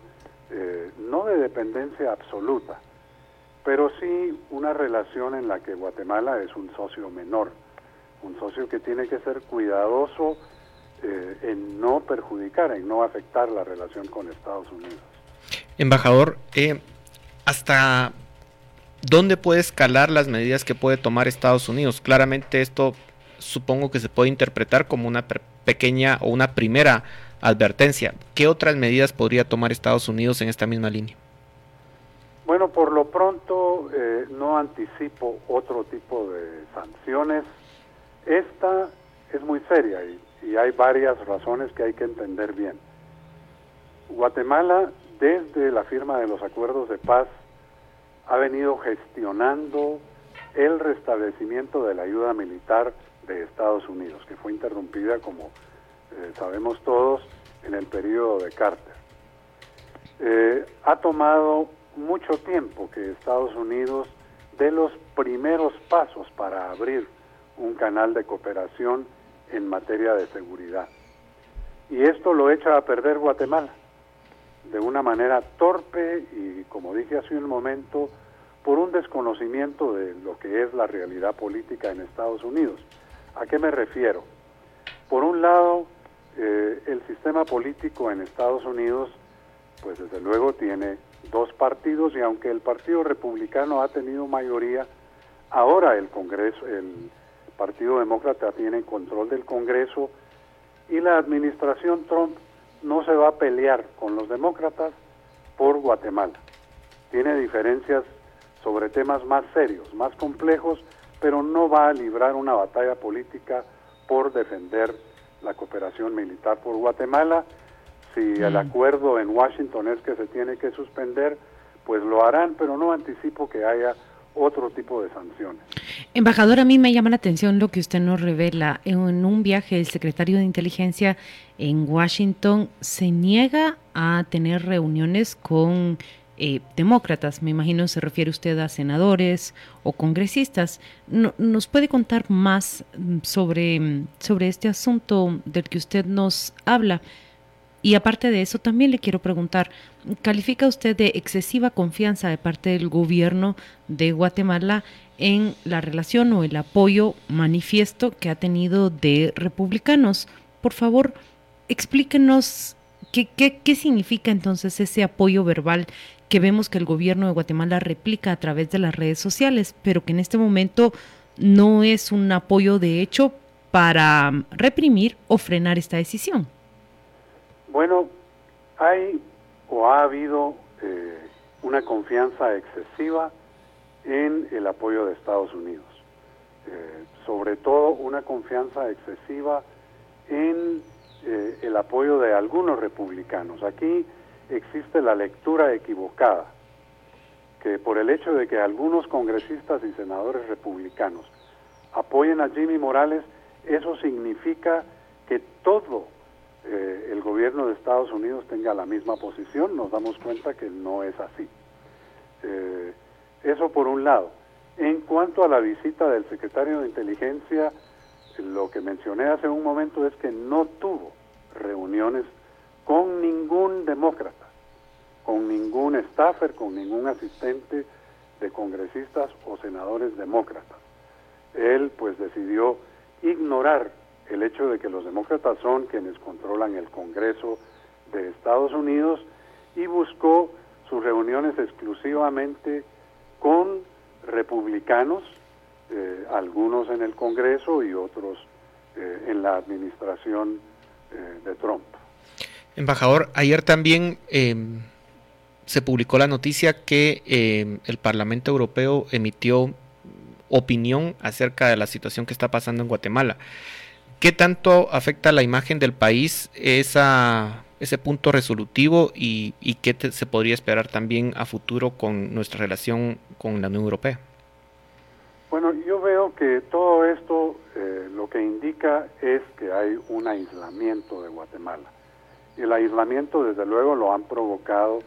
[SPEAKER 11] eh, no de dependencia absoluta, pero sí una relación en la que Guatemala es un socio menor un socio que tiene que ser cuidadoso eh, en no perjudicar, en no afectar la relación con Estados Unidos.
[SPEAKER 4] Embajador, eh, ¿hasta dónde puede escalar las medidas que puede tomar Estados Unidos? Claramente esto supongo que se puede interpretar como una pequeña o una primera advertencia. ¿Qué otras medidas podría tomar Estados Unidos en esta misma línea?
[SPEAKER 11] Bueno, por lo pronto eh, no anticipo otro tipo de sanciones esta es muy seria y, hay varias razones que hay que entender bien. Guatemala, desde la firma de los acuerdos de paz, ha venido gestionando el restablecimiento de la ayuda militar de Estados Unidos, que fue interrumpida, como eh, sabemos todos, en el periodo de Carter. Eh, ha tomado mucho tiempo que Estados Unidos dé los primeros pasos para abrir un canal de cooperación en materia de seguridad. Y esto lo echa a perder Guatemala de una manera torpe y, como dije hace un momento, por un desconocimiento de lo que es la realidad política en Estados Unidos. ¿A qué me refiero? Por un lado, eh, el sistema político en Estados Unidos, pues desde luego tiene dos partidos y aunque el Partido Republicano ha tenido mayoría, ahora el Congreso, el Partido Demócrata tiene control del Congreso y la administración Trump no se va a pelear con los demócratas por Guatemala. Tiene diferencias sobre temas más serios, más complejos, pero no va a librar una batalla política por defender la cooperación militar por Guatemala. Si el mm. acuerdo en Washington es que se tiene que suspender, pues lo harán, pero no anticipo que haya otro tipo de sanciones.
[SPEAKER 3] Embajador, a mí me llama la atención lo que usted nos revela. En un viaje, el secretario de Inteligencia en Washington se niega a tener reuniones con eh, demócratas. Me imagino se refiere usted a senadores o congresistas. ¿Nos puede contar más mm, sobre, mm, sobre este asunto del que usted nos habla? Y aparte de eso, también le quiero preguntar, ¿califica usted de excesiva confianza de parte del gobierno de Guatemala en la relación o el apoyo manifiesto que ha tenido de republicanos? Por favor, explíquenos qué, significa entonces ese apoyo verbal que vemos que el gobierno de Guatemala replica a través de las redes sociales, pero que en este momento no es un apoyo de hecho para reprimir o frenar esta decisión.
[SPEAKER 11] Bueno, hay o ha habido eh, una confianza excesiva en el apoyo de Estados Unidos. Eh, sobre todo una confianza excesiva en eh, el apoyo de algunos republicanos. Aquí existe la lectura equivocada, que por el hecho de que algunos congresistas y senadores republicanos apoyen a Jimmy Morales, eso significa que todo eh, el gobierno de Estados Unidos tenga la misma posición, nos damos cuenta que no es así. Eh, eso por un lado. En cuanto a la visita del secretario de Inteligencia, lo que mencioné hace un momento es que no tuvo reuniones con ningún demócrata, con ningún staffer, con ningún asistente de congresistas o senadores demócratas. Él pues decidió ignorar el hecho de que los demócratas son quienes controlan el Congreso de Estados Unidos y buscó sus reuniones exclusivamente con republicanos, eh, algunos en el Congreso y otros eh, en la administración eh, de Trump.
[SPEAKER 4] Embajador, ayer también em, se publicó la noticia que em, el Parlamento Europeo emitió opinión acerca de la situación que está pasando en Guatemala. ¿Qué tanto afecta la imagen del país ese punto resolutivo y, qué se podría esperar también a futuro con nuestra relación con la Unión Europea?
[SPEAKER 11] Bueno, yo veo que todo esto eh, lo que indica es que hay un aislamiento de Guatemala. Y el aislamiento, desde luego, lo han provocado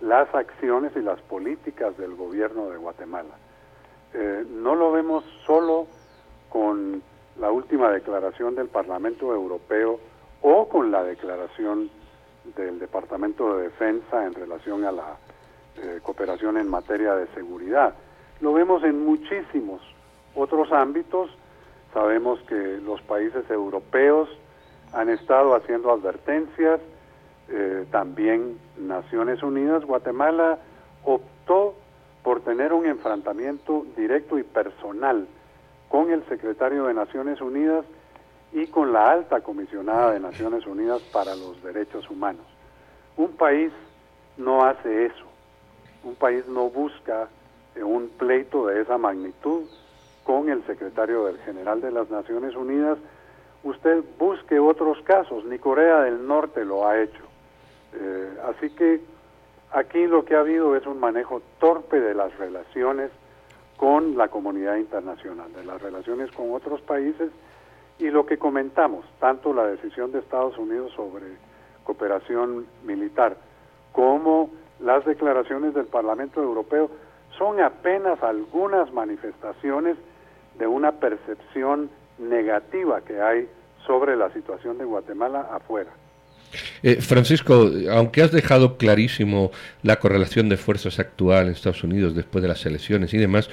[SPEAKER 11] las acciones y las políticas del gobierno de Guatemala. Eh, no lo vemos solo con la última declaración del Parlamento Europeo o con la declaración del Departamento de Defensa en relación a la eh, cooperación en materia de seguridad. Lo vemos en muchísimos otros ámbitos. Sabemos que los países europeos han estado haciendo advertencias, eh, también Naciones Unidas, Guatemala optó por tener un enfrentamiento directo y personal con el secretario de Naciones Unidas y con la alta comisionada de Naciones Unidas para los Derechos Humanos. Un país no hace eso, un país no busca un pleito de esa magnitud con el secretario del general de las Naciones Unidas. Usted busque otros casos, ni Corea del Norte lo ha hecho. Eh, así que aquí lo que ha habido es un manejo torpe de las relaciones con la comunidad internacional, de las relaciones con otros países y lo que comentamos, tanto la decisión de Estados Unidos sobre cooperación militar como las declaraciones del Parlamento Europeo son apenas algunas manifestaciones de una percepción negativa que hay sobre la situación de Guatemala afuera.
[SPEAKER 2] Eh, Francisco, aunque has dejado clarísimo la correlación de fuerzas actual en Estados Unidos después de las elecciones y demás,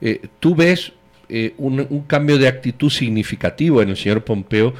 [SPEAKER 2] eh, ¿tú ves eh, un, cambio de actitud significativo en el señor Pompeo?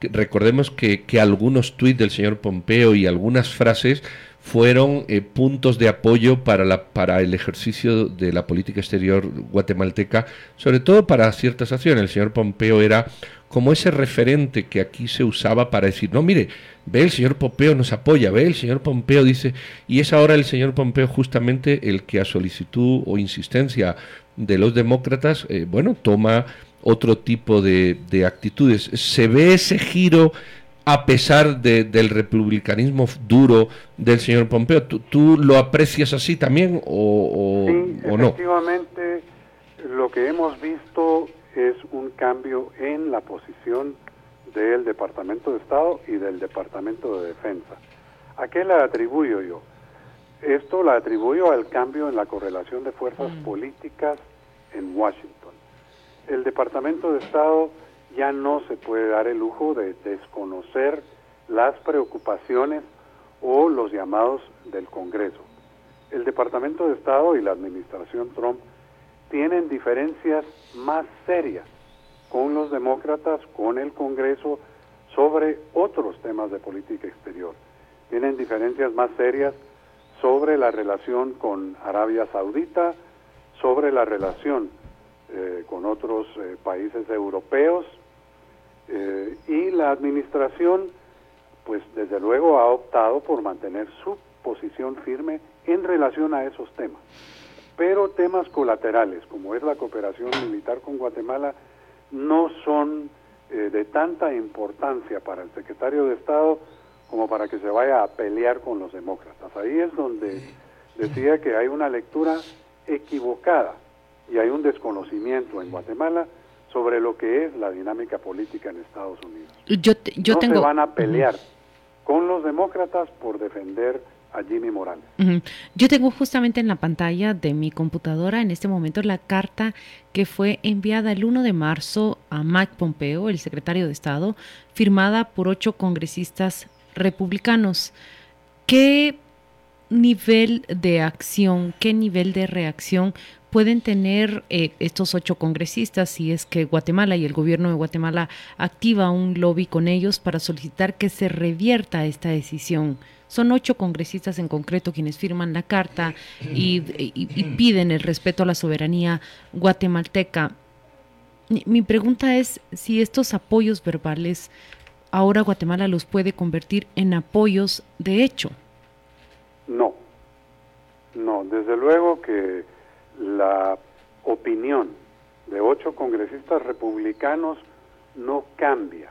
[SPEAKER 2] recordemos que, que algunos tuits del señor Pompeo y algunas frases fueron puntos de apoyo para, la, para el ejercicio de la política exterior guatemalteca, sobre todo para ciertas acciones. El señor Pompeo era como ese referente que aquí se usaba para decir, no, mire, ve el señor Pompeo nos apoya, ve el señor Pompeo dice, y es ahora el señor Pompeo justamente el que a solicitud o insistencia de los demócratas, eh, bueno, toma otro tipo de, actitudes. ¿Se ve ese giro a pesar del republicanismo duro del señor Pompeo? ¿Tú, lo aprecias así también o,
[SPEAKER 11] o no? Efectivamente, lo que hemos visto es un cambio en la posición del Departamento de Estado y del Departamento de Defensa. ¿A qué la atribuyo yo? Esto la atribuyo al cambio en la correlación de fuerzas mm. políticas en Washington. El Departamento de Estado ya no se puede dar el lujo de desconocer las preocupaciones o los llamados del Congreso. El Departamento de Estado y la administración Trump tienen diferencias más serias con los demócratas, con el Congreso, sobre otros temas de política exterior. Tienen diferencias más serias sobre la relación con Arabia Saudita, sobre la relación eh, con otros eh, países europeos eh, y la administración, pues desde luego ha optado por mantener su posición firme en relación a esos temas pero temas colaterales, como es la cooperación militar con Guatemala, no son eh, de tanta importancia para el secretario de Estado como para que se vaya a pelear con los demócratas. Ahí es donde decía que hay una lectura equivocada y hay un desconocimiento en Guatemala sobre lo que es la dinámica política en Estados Unidos.
[SPEAKER 3] Yo, yo
[SPEAKER 11] no
[SPEAKER 3] tengo...
[SPEAKER 11] se van a pelear con los demócratas por defender
[SPEAKER 3] Yo tengo justamente en la pantalla de mi computadora en este momento la carta que fue enviada el 1 de marzo a Mike Pompeo, el secretario de Estado, firmada por ocho congresistas republicanos. ¿Qué nivel de acción, qué nivel de reacción pueden tener eh, estos ocho congresistas si es que Guatemala y el gobierno de Guatemala activa un lobby con ellos para solicitar que se revierta esta decisión? Son ocho congresistas en concreto quienes firman la carta y, piden el respeto a la soberanía guatemalteca. Mi pregunta es si estos apoyos verbales ahora Guatemala los puede convertir en apoyos de hecho.
[SPEAKER 11] No, no, desde luego que la opinión de ocho congresistas republicanos no cambia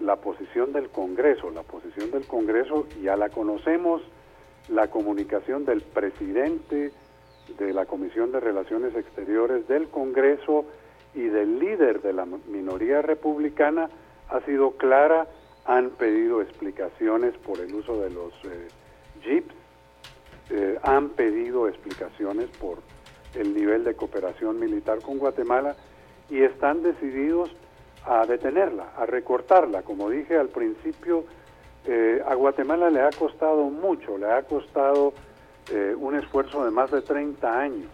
[SPEAKER 11] la posición del Congreso. La posición del Congreso ya la conocemos, la comunicación del presidente de la Comisión de Relaciones Exteriores del Congreso y del líder de la minoría republicana ha sido clara, han pedido explicaciones por el uso de los eh, jeeps, eh, han pedido explicaciones por el nivel de cooperación militar con Guatemala y están decididos a detenerla, a recortarla. Como dije al principio, eh, a Guatemala le ha costado mucho, le ha costado eh, un esfuerzo de más de 30 años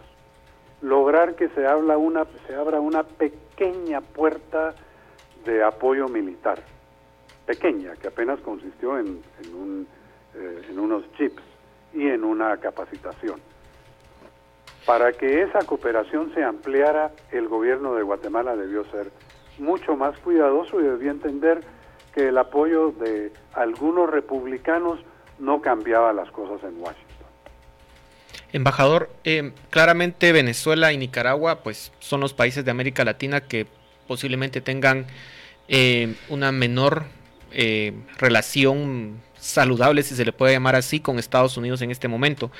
[SPEAKER 11] lograr que se, habla una, se abra una pequeña puerta de apoyo militar, pequeña, que apenas consistió eh, en unos chips y en una capacitación. Para que esa cooperación se ampliara, el gobierno de Guatemala debió ser mucho más cuidadoso y debía entender que el apoyo de algunos republicanos no cambiaba las cosas en Washington.
[SPEAKER 4] Embajador, eh, claramente Venezuela y Nicaragua pues son los países de América Latina que posiblemente tengan eh, una menor eh, relación saludable, si se le puede llamar así, con Estados Unidos en este momento.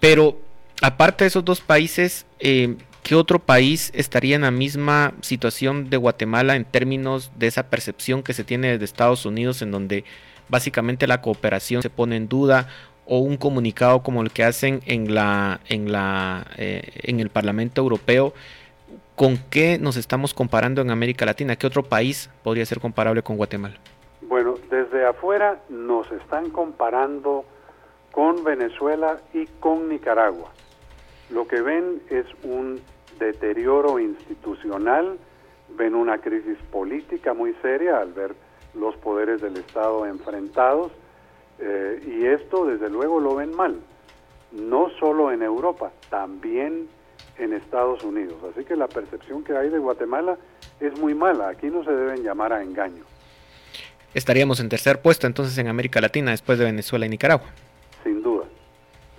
[SPEAKER 4] Pero aparte de esos dos países, eh, ¿qué otro país estaría en la misma situación de Guatemala en términos de esa percepción que se tiene desde Estados Unidos, en donde básicamente la cooperación se pone en duda o un comunicado como el que hacen en la en la en el Parlamento Europeo ¿Con qué nos estamos comparando en América Latina? ¿Qué otro país podría ser comparable con Guatemala?
[SPEAKER 11] Bueno, desde afuera nos están comparando con Venezuela y con Nicaragua. Lo que ven es un deterioro institucional, ven una crisis política muy seria al ver los poderes del Estado enfrentados eh, y esto desde luego lo ven mal, no solo en Europa, también en Estados Unidos. Así que la percepción que hay de Guatemala es muy mala. Aquí no se deben llamar a engaño.
[SPEAKER 4] Estaríamos en tercer puesto entonces en América Latina después de Venezuela y Nicaragua.
[SPEAKER 11] Sin duda,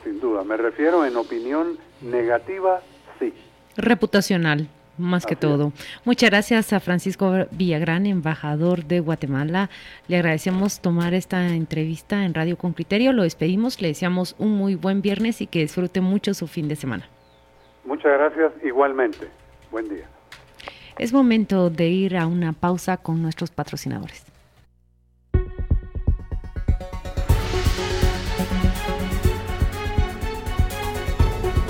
[SPEAKER 11] sin duda. Me refiero en opinión negativa, sí.
[SPEAKER 3] Reputacional más que todo. Muchas gracias a Francisco Villagrán, embajador de Guatemala. Le agradecemos tomar esta entrevista en Radio con Criterio. Lo despedimos, le deseamos un muy buen viernes y que disfrute mucho su fin de semana.
[SPEAKER 11] Muchas gracias igualmente. Buen día.
[SPEAKER 3] Es momento de ir a una pausa con nuestros patrocinadores.